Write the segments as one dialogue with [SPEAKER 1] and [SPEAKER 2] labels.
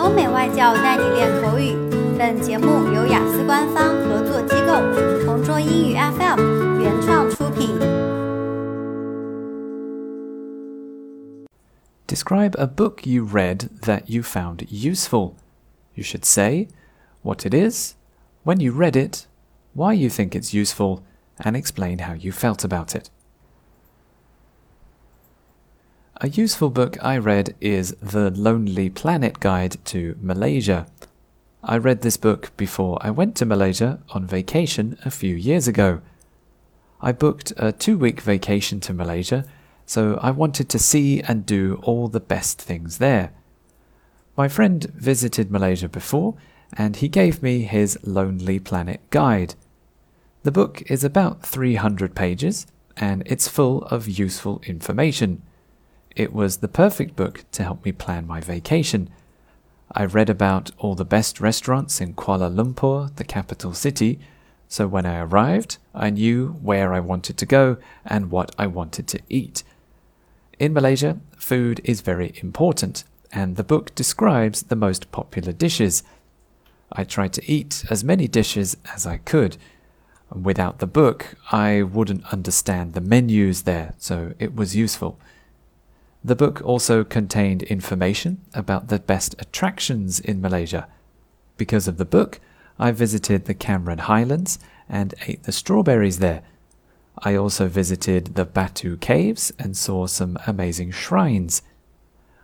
[SPEAKER 1] 欧美外教带你练口语。本节目由雅思官方合作机构同桌英语 FM 原创出品。
[SPEAKER 2] Describe a book you read that you found useful. You should say what it is, when you read it, why you think it's useful, and explain how you felt about it. A useful book I read is The Lonely Planet Guide to Malaysia. I read this book before I went to Malaysia on vacation a few years ago. I booked a two week vacation to Malaysia, so I wanted to see and do all the best things there. My friend visited Malaysia before, and he gave me his Lonely Planet guide. The book is about 300 pages, and it's full of useful information. It was the perfect book to help me plan my vacation. I read about all the best restaurants in Kuala Lumpur, the capital city, so when I arrived, I knew where I wanted to go and what I wanted to eat. In Malaysia, food is very important, and the book describes the most popular dishes. I tried to eat as many dishes as I could. Without the book, I wouldn't understand the menus there, so it was useful. The book also contained information about the best attractions in Malaysia. Because of the book, I visited the Cameron Highlands and ate the strawberries there. I also visited the Batu Caves and saw some amazing shrines.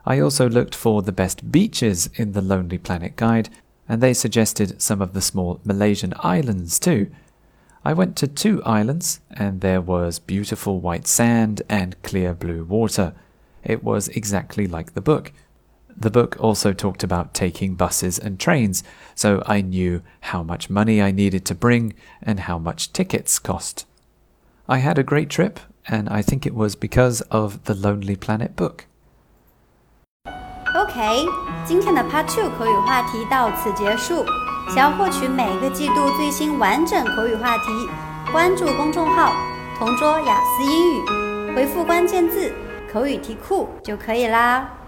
[SPEAKER 2] I also looked for the best beaches in the Lonely Planet Guide, and they suggested some of the small Malaysian islands too. I went to two islands, and there was beautiful white sand and clear blue water. It was exactly like the book. The book also talked about taking buses and trains, so I knew how much money I needed to bring and how much tickets cost. I had a great trip, and I think it was because of the Lonely Planet book.
[SPEAKER 1] OK，今天的 Part Two 口语话题到此结束。想要获取每个季度最新完整口语话题，关注公众号“同桌雅思英语”，回复关键字。 口语题库就可以啦。